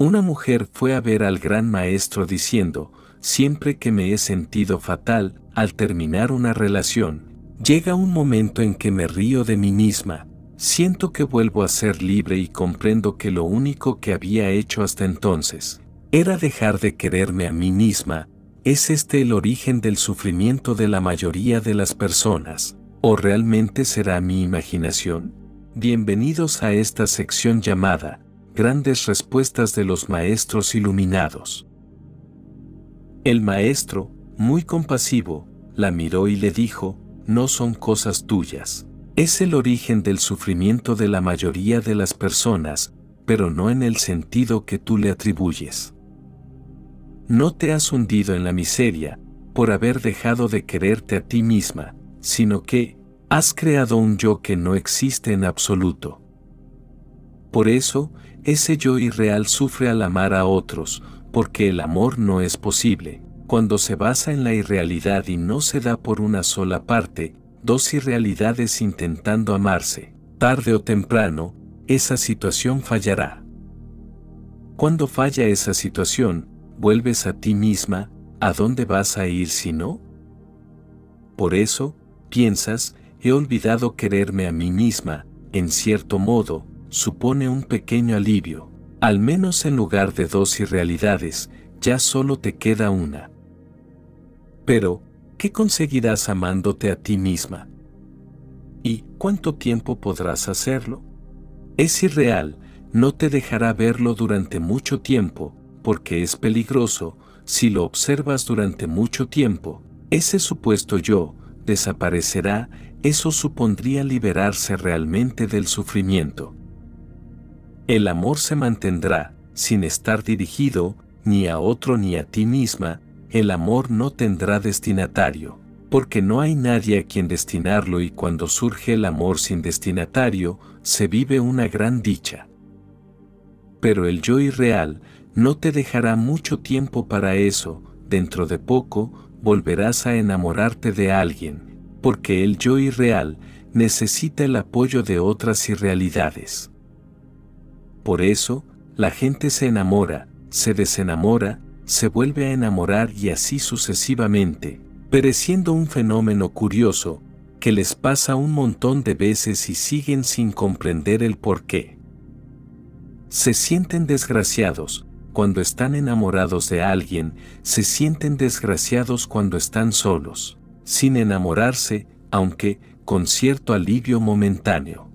Una mujer fue a ver al gran maestro diciendo, siempre que me he sentido fatal, al terminar una relación, llega un momento en que me río de mí misma, siento que vuelvo a ser libre y comprendo que lo único que había hecho hasta entonces era dejar de quererme a mí misma, ¿es este el origen del sufrimiento de la mayoría de las personas? ¿O realmente será mi imaginación? Bienvenidos a esta sección llamada Grandes Respuestas de los Maestros Iluminados. El maestro, muy compasivo, la miró y le dijo, no son cosas tuyas. Es el origen del sufrimiento de la mayoría de las personas, pero no en el sentido que tú le atribuyes. No te has hundido en la miseria por haber dejado de quererte a ti misma, sino que has creado un yo que no existe en absoluto. Por eso, ese yo irreal sufre al amar a otros, porque el amor no es posible, cuando se basa en la irrealidad y no se da por una sola parte, dos irrealidades intentando amarse, tarde o temprano, esa situación fallará. Cuando falla esa situación, vuelves a ti misma, ¿a dónde vas a ir si no? Por eso, piensas, he olvidado quererme a mí misma, en cierto modo, supone un pequeño alivio, al menos en lugar de dos irrealidades, ya solo te queda una. Pero, ¿qué conseguirás amándote a ti misma? ¿Y cuánto tiempo podrás hacerlo? Es irreal, no te dejará verlo durante mucho tiempo, porque es peligroso, si lo observas durante mucho tiempo, ese supuesto yo desaparecerá, eso supondría liberarse realmente del sufrimiento. El amor se mantendrá, sin estar dirigido, ni a otro ni a ti misma, el amor no tendrá destinatario, porque no hay nadie a quien destinarlo y cuando surge el amor sin destinatario, se vive una gran dicha. Pero el yo irreal no te dejará mucho tiempo para eso, dentro de poco volverás a enamorarte de alguien, porque el yo irreal necesita el apoyo de otras irrealidades. Por eso, la gente se enamora, se desenamora, se vuelve a enamorar y así sucesivamente, pereciendo un fenómeno curioso, que les pasa un montón de veces y siguen sin comprender el por qué. Se sienten desgraciados, cuando están enamorados de alguien, se sienten desgraciados cuando están solos, sin enamorarse, aunque con cierto alivio momentáneo.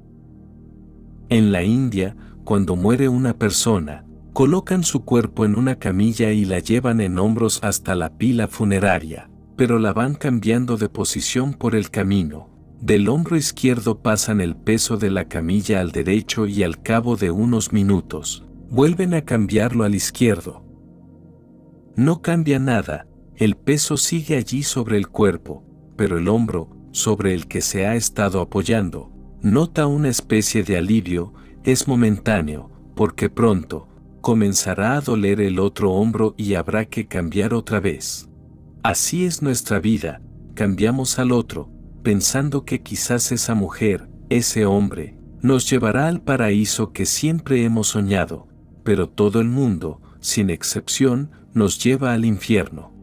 En la India, cuando muere una persona, colocan su cuerpo en una camilla y la llevan en hombros hasta la pila funeraria, pero la van cambiando de posición por el camino. Del hombro izquierdo pasan el peso de la camilla al derecho y al cabo de unos minutos, vuelven a cambiarlo al izquierdo. No cambia nada, el peso sigue allí sobre el cuerpo, pero el hombro, sobre el que se ha estado apoyando, nota una especie de alivio es momentáneo, porque pronto, comenzará a doler el otro hombro y habrá que cambiar otra vez. Así es nuestra vida, cambiamos al otro, pensando que quizás esa mujer, ese hombre, nos llevará al paraíso que siempre hemos soñado, pero todo el mundo, sin excepción, nos lleva al infierno.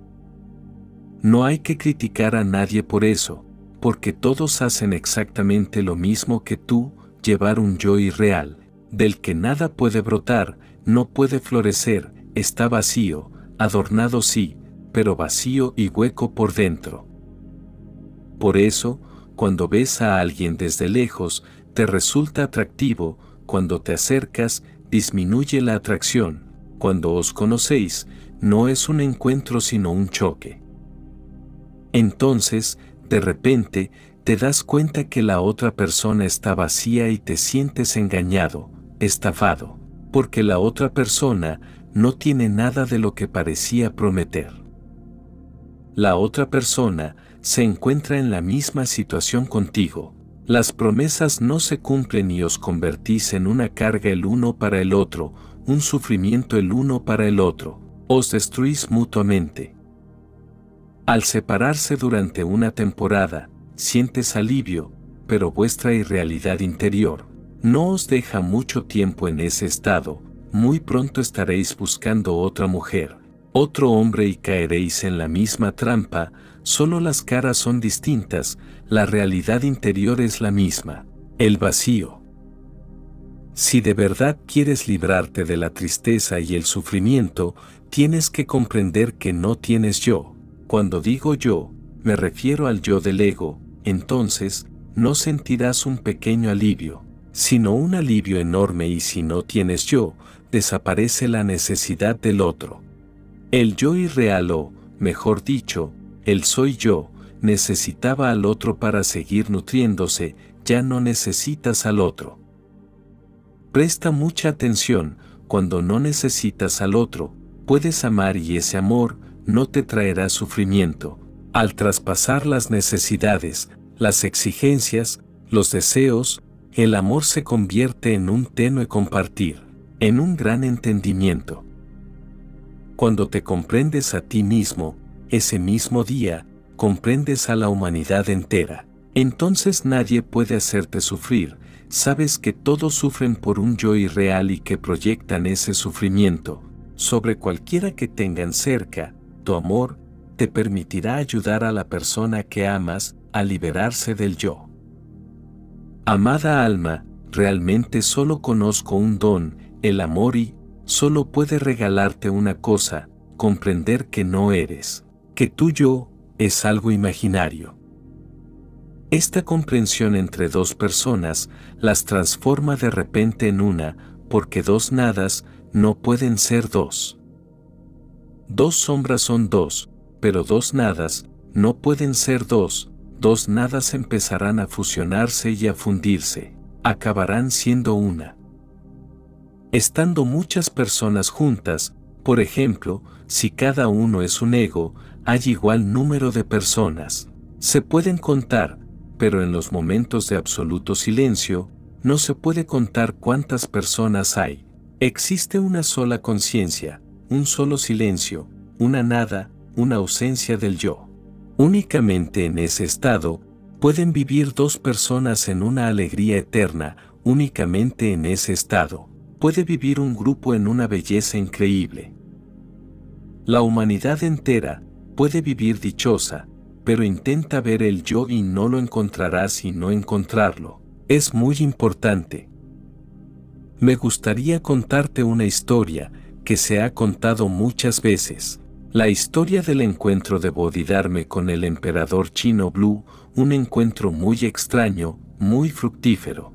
No hay que criticar a nadie por eso, porque todos hacen exactamente lo mismo que tú, llevar un yo irreal, del que nada puede brotar, no puede florecer, está vacío, adornado sí, pero vacío y hueco por dentro. Por eso, cuando ves a alguien desde lejos, te resulta atractivo, cuando te acercas, disminuye la atracción, cuando os conocéis, no es un encuentro sino un choque. Entonces, de repente, te das cuenta que la otra persona está vacía y te sientes engañado, estafado, porque la otra persona no tiene nada de lo que parecía prometer. La otra persona se encuentra en la misma situación contigo. Las promesas no se cumplen y os convertís en una carga el uno para el otro, un sufrimiento el uno para el otro. Os destruís mutuamente. Al separarse durante una temporada, sientes alivio, pero vuestra irrealidad interior no os deja mucho tiempo en ese estado, muy pronto estaréis buscando otra mujer, otro hombre y caeréis en la misma trampa, solo las caras son distintas, la realidad interior es la misma, el vacío. Si de verdad quieres librarte de la tristeza y el sufrimiento, tienes que comprender que no tienes yo. Cuando digo yo, me refiero al yo del ego, entonces, no sentirás un pequeño alivio, sino un alivio enorme y si no tienes yo, desaparece la necesidad del otro. El yo irreal o, mejor dicho, el soy yo, necesitaba al otro para seguir nutriéndose, ya no necesitas al otro. Presta mucha atención, cuando no necesitas al otro, puedes amar y ese amor no te traerá sufrimiento. Al traspasar las necesidades, las exigencias, los deseos, el amor se convierte en un tenue compartir, en un gran entendimiento. Cuando te comprendes a ti mismo, ese mismo día, comprendes a la humanidad entera. Entonces nadie puede hacerte sufrir, sabes que todos sufren por un yo irreal y que proyectan ese sufrimiento sobre cualquiera que tengan cerca, tu amor te permitirá ayudar a la persona que amas a liberarse del yo. Amada alma, realmente solo conozco un don, el amor y solo puede regalarte una cosa, comprender que no eres, que tu yo es algo imaginario. Esta comprensión entre dos personas las transforma de repente en una, porque dos nadas no pueden ser dos. Dos sombras son dos, pero dos nadas no pueden ser dos, dos nadas empezarán a fusionarse y a fundirse, acabarán siendo una. Estando muchas personas juntas, por ejemplo, si cada uno es un ego, hay igual número de personas. Se pueden contar, pero en los momentos de absoluto silencio, no se puede contar cuántas personas hay. Existe una sola conciencia, un solo silencio, una nada, una ausencia del yo. Únicamente en ese estado, pueden vivir dos personas en una alegría eterna, únicamente en ese estado, puede vivir un grupo en una belleza increíble. La humanidad entera puede vivir dichosa, pero intenta ver el yo y no lo encontrarás y no encontrarlo. Es muy importante. Me gustaría contarte una historia que se ha contado muchas veces. La historia del encuentro de Bodhidharma con el emperador chino Blue, un encuentro muy extraño, muy fructífero.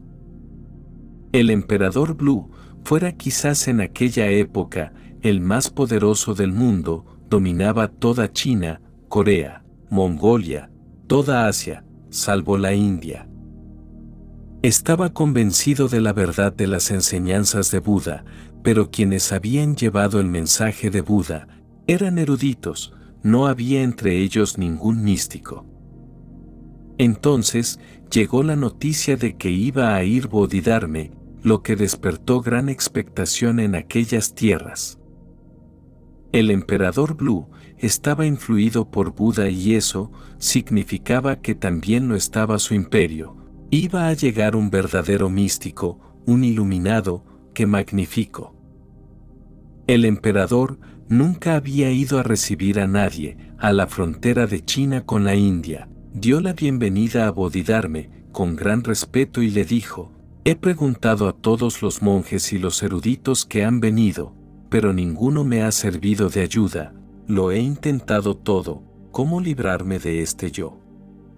El emperador Blue fuera quizás en aquella época el más poderoso del mundo, dominaba toda China, Corea, Mongolia, toda Asia, salvo la India. Estaba convencido de la verdad de las enseñanzas de Buda, pero quienes habían llevado el mensaje de Buda eran eruditos, no había entre ellos ningún místico. Entonces llegó la noticia de que iba a ir Bodhidharma, lo que despertó gran expectación en aquellas tierras. El emperador Blue estaba influido por Buda y eso significaba que también lo estaba su imperio. Iba a llegar un verdadero místico, un iluminado, que magnifico. El emperador nunca había ido a recibir a nadie a la frontera de China con la India. Dio la bienvenida a Bodhidharma con gran respeto y le dijo, he preguntado a todos los monjes y los eruditos que han venido, pero ninguno me ha servido de ayuda, lo he intentado todo, ¿cómo librarme de este yo?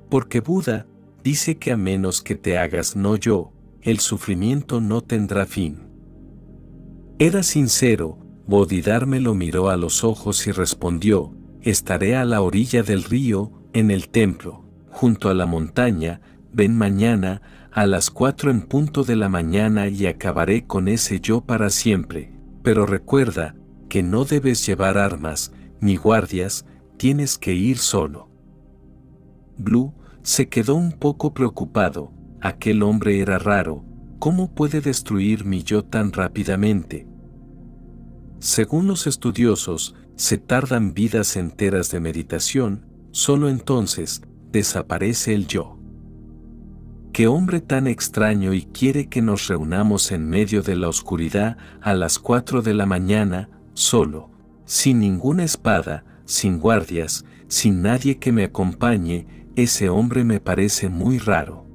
Porque Buda dice que a menos que te hagas no yo, el sufrimiento no tendrá fin. Era sincero, Bodhidharma lo miró a los ojos y respondió, estaré a la orilla del río, en el templo, junto a la montaña, ven mañana, a las cuatro en punto de la mañana y acabaré con ese yo para siempre, pero recuerda, que no debes llevar armas, ni guardias, tienes que ir solo. Blue se quedó un poco preocupado, aquel hombre era raro, ¿cómo puede destruir mi yo tan rápidamente? Según los estudiosos, se tardan vidas enteras de meditación, solo entonces desaparece el yo. qué hombre tan extraño y quiere que nos reunamos en medio de la oscuridad a las cuatro de la mañana, solo, sin ninguna espada, sin guardias, sin nadie que me acompañe, ese hombre me parece muy raro.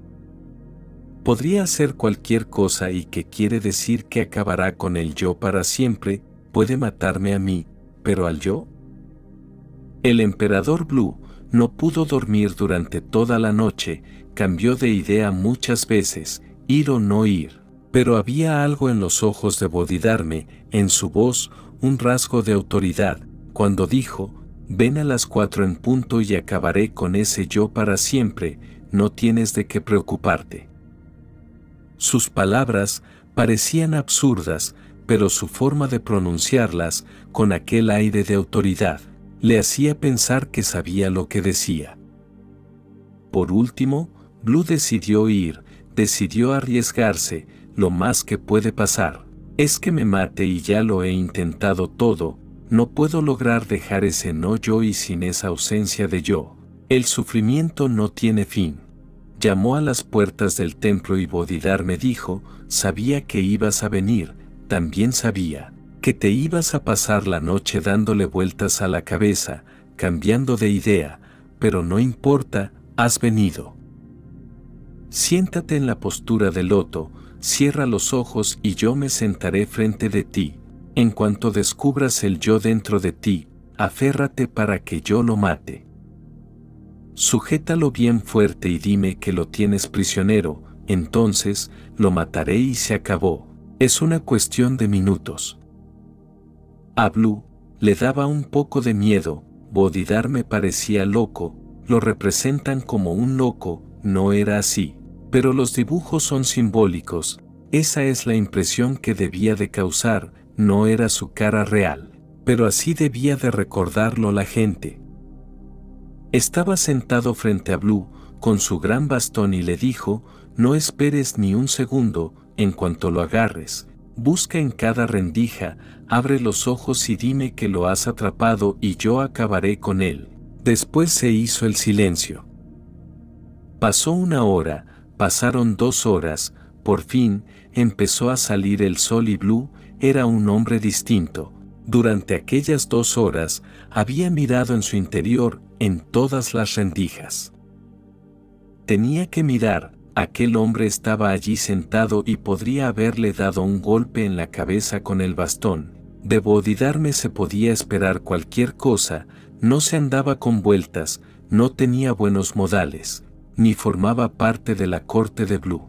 Podría hacer cualquier cosa y que quiere decir que acabará con el yo para siempre, puede matarme a mí, pero al yo. El emperador Blue no pudo dormir durante toda la noche, cambió de idea muchas veces, ir o no ir, pero había algo en los ojos de Bodhidarme, en su voz, un rasgo de autoridad, cuando dijo, ven a las cuatro en punto y acabaré con ese yo para siempre, no tienes de qué preocuparte. Sus palabras parecían absurdas, pero su forma de pronunciarlas, con aquel aire de autoridad, le hacía pensar que sabía lo que decía. Por último, Blue decidió ir, decidió arriesgarse, lo más que puede pasar, es que me mate y ya lo he intentado todo, no puedo lograr dejar ese no yo y sin esa ausencia de yo. El sufrimiento no tiene fin. Llamó a las puertas del templo y Bodhidar me dijo, sabía que ibas a venir, también sabía que te ibas a pasar la noche dándole vueltas a la cabeza, cambiando de idea, pero no importa, has venido. Siéntate en la postura del loto, cierra los ojos y yo me sentaré frente de ti. En cuanto descubras el yo dentro de ti, aférrate para que yo lo mate. Sujétalo bien fuerte y dime que lo tienes prisionero, entonces lo mataré y se acabó. Es una cuestión de minutos. A Blue le daba un poco de miedo, Bodidar me parecía loco, lo representan como un loco, no era así. Pero los dibujos son simbólicos, esa es la impresión que debía de causar, no era su cara real, pero así debía de recordarlo la gente. Estaba sentado frente a Blue, con su gran bastón y le dijo, no esperes ni un segundo, en cuanto lo agarres, busca en cada rendija, abre los ojos y dime que lo has atrapado y yo acabaré con él. Después se hizo el silencio. Pasó una hora, pasaron dos horas, por fin, empezó a salir el sol y Blue era un hombre distinto. Durante aquellas dos horas había mirado en su interior en todas las rendijas. Tenía que mirar, aquel hombre estaba allí sentado y podría haberle dado un golpe en la cabeza con el bastón. De Bodidarme se podía esperar cualquier cosa, no se andaba con vueltas, no tenía buenos modales, ni formaba parte de la corte de Blue.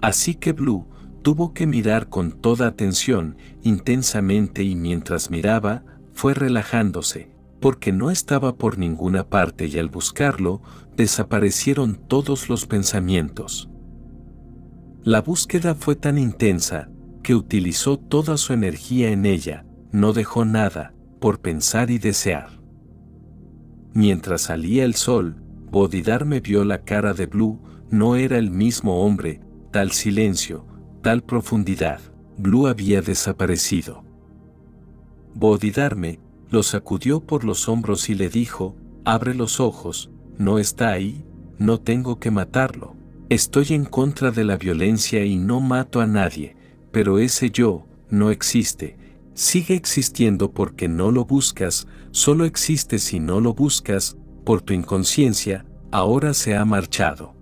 Así que Blue tuvo que mirar con toda atención, intensamente y mientras miraba, fue relajándose, porque no estaba por ninguna parte y al buscarlo, desaparecieron todos los pensamientos. La búsqueda fue tan intensa, que utilizó toda su energía en ella, no dejó nada, por pensar y desear. Mientras salía el sol, Bodidar me vio la cara de Blue, no era el mismo hombre, tal silencio, tal profundidad, Blue había desaparecido. Bodhidarme lo sacudió por los hombros y le dijo, abre los ojos, no está ahí, no tengo que matarlo. Estoy en contra de la violencia y no mato a nadie, pero ese yo no existe, sigue existiendo porque no lo buscas, solo existe si no lo buscas, por tu inconsciencia, ahora se ha marchado.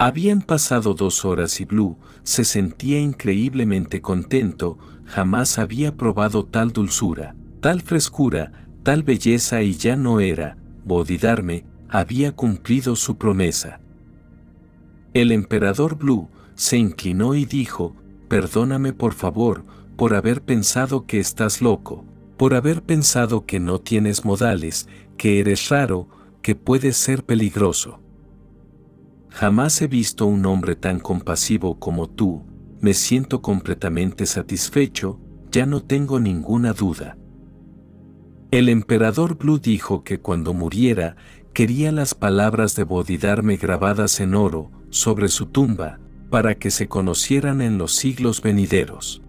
Habían pasado dos horas y Blue se sentía increíblemente contento, jamás había probado tal dulzura, tal frescura, tal belleza y ya no era, Bodhidarme, había cumplido su promesa. El emperador Blue se inclinó y dijo, perdóname por favor, por haber pensado que estás loco, por haber pensado que no tienes modales, que eres raro, que puedes ser peligroso. Jamás he visto un hombre tan compasivo como tú, me siento completamente satisfecho, ya no tengo ninguna duda. El emperador Blue dijo que cuando muriera, quería las palabras de Bodhidarme grabadas en oro, sobre su tumba, para que se conocieran en los siglos venideros.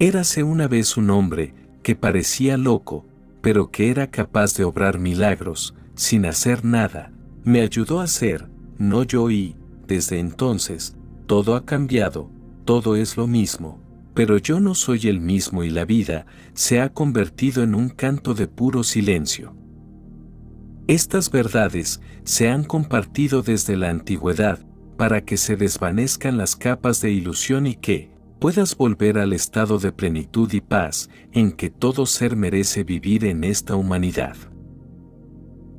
Érase una vez un hombre, que parecía loco, pero que era capaz de obrar milagros, sin hacer nada, me ayudó a hacer, no yo y, desde entonces, todo ha cambiado, todo es lo mismo, pero yo no soy el mismo y la vida se ha convertido en un canto de puro silencio. Estas verdades se han compartido desde la antigüedad para que se desvanezcan las capas de ilusión y que puedas volver al estado de plenitud y paz en que todo ser merece vivir en esta humanidad.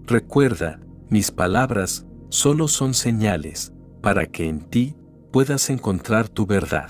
Recuerda, mis palabras solo son señales para que en ti puedas encontrar tu verdad.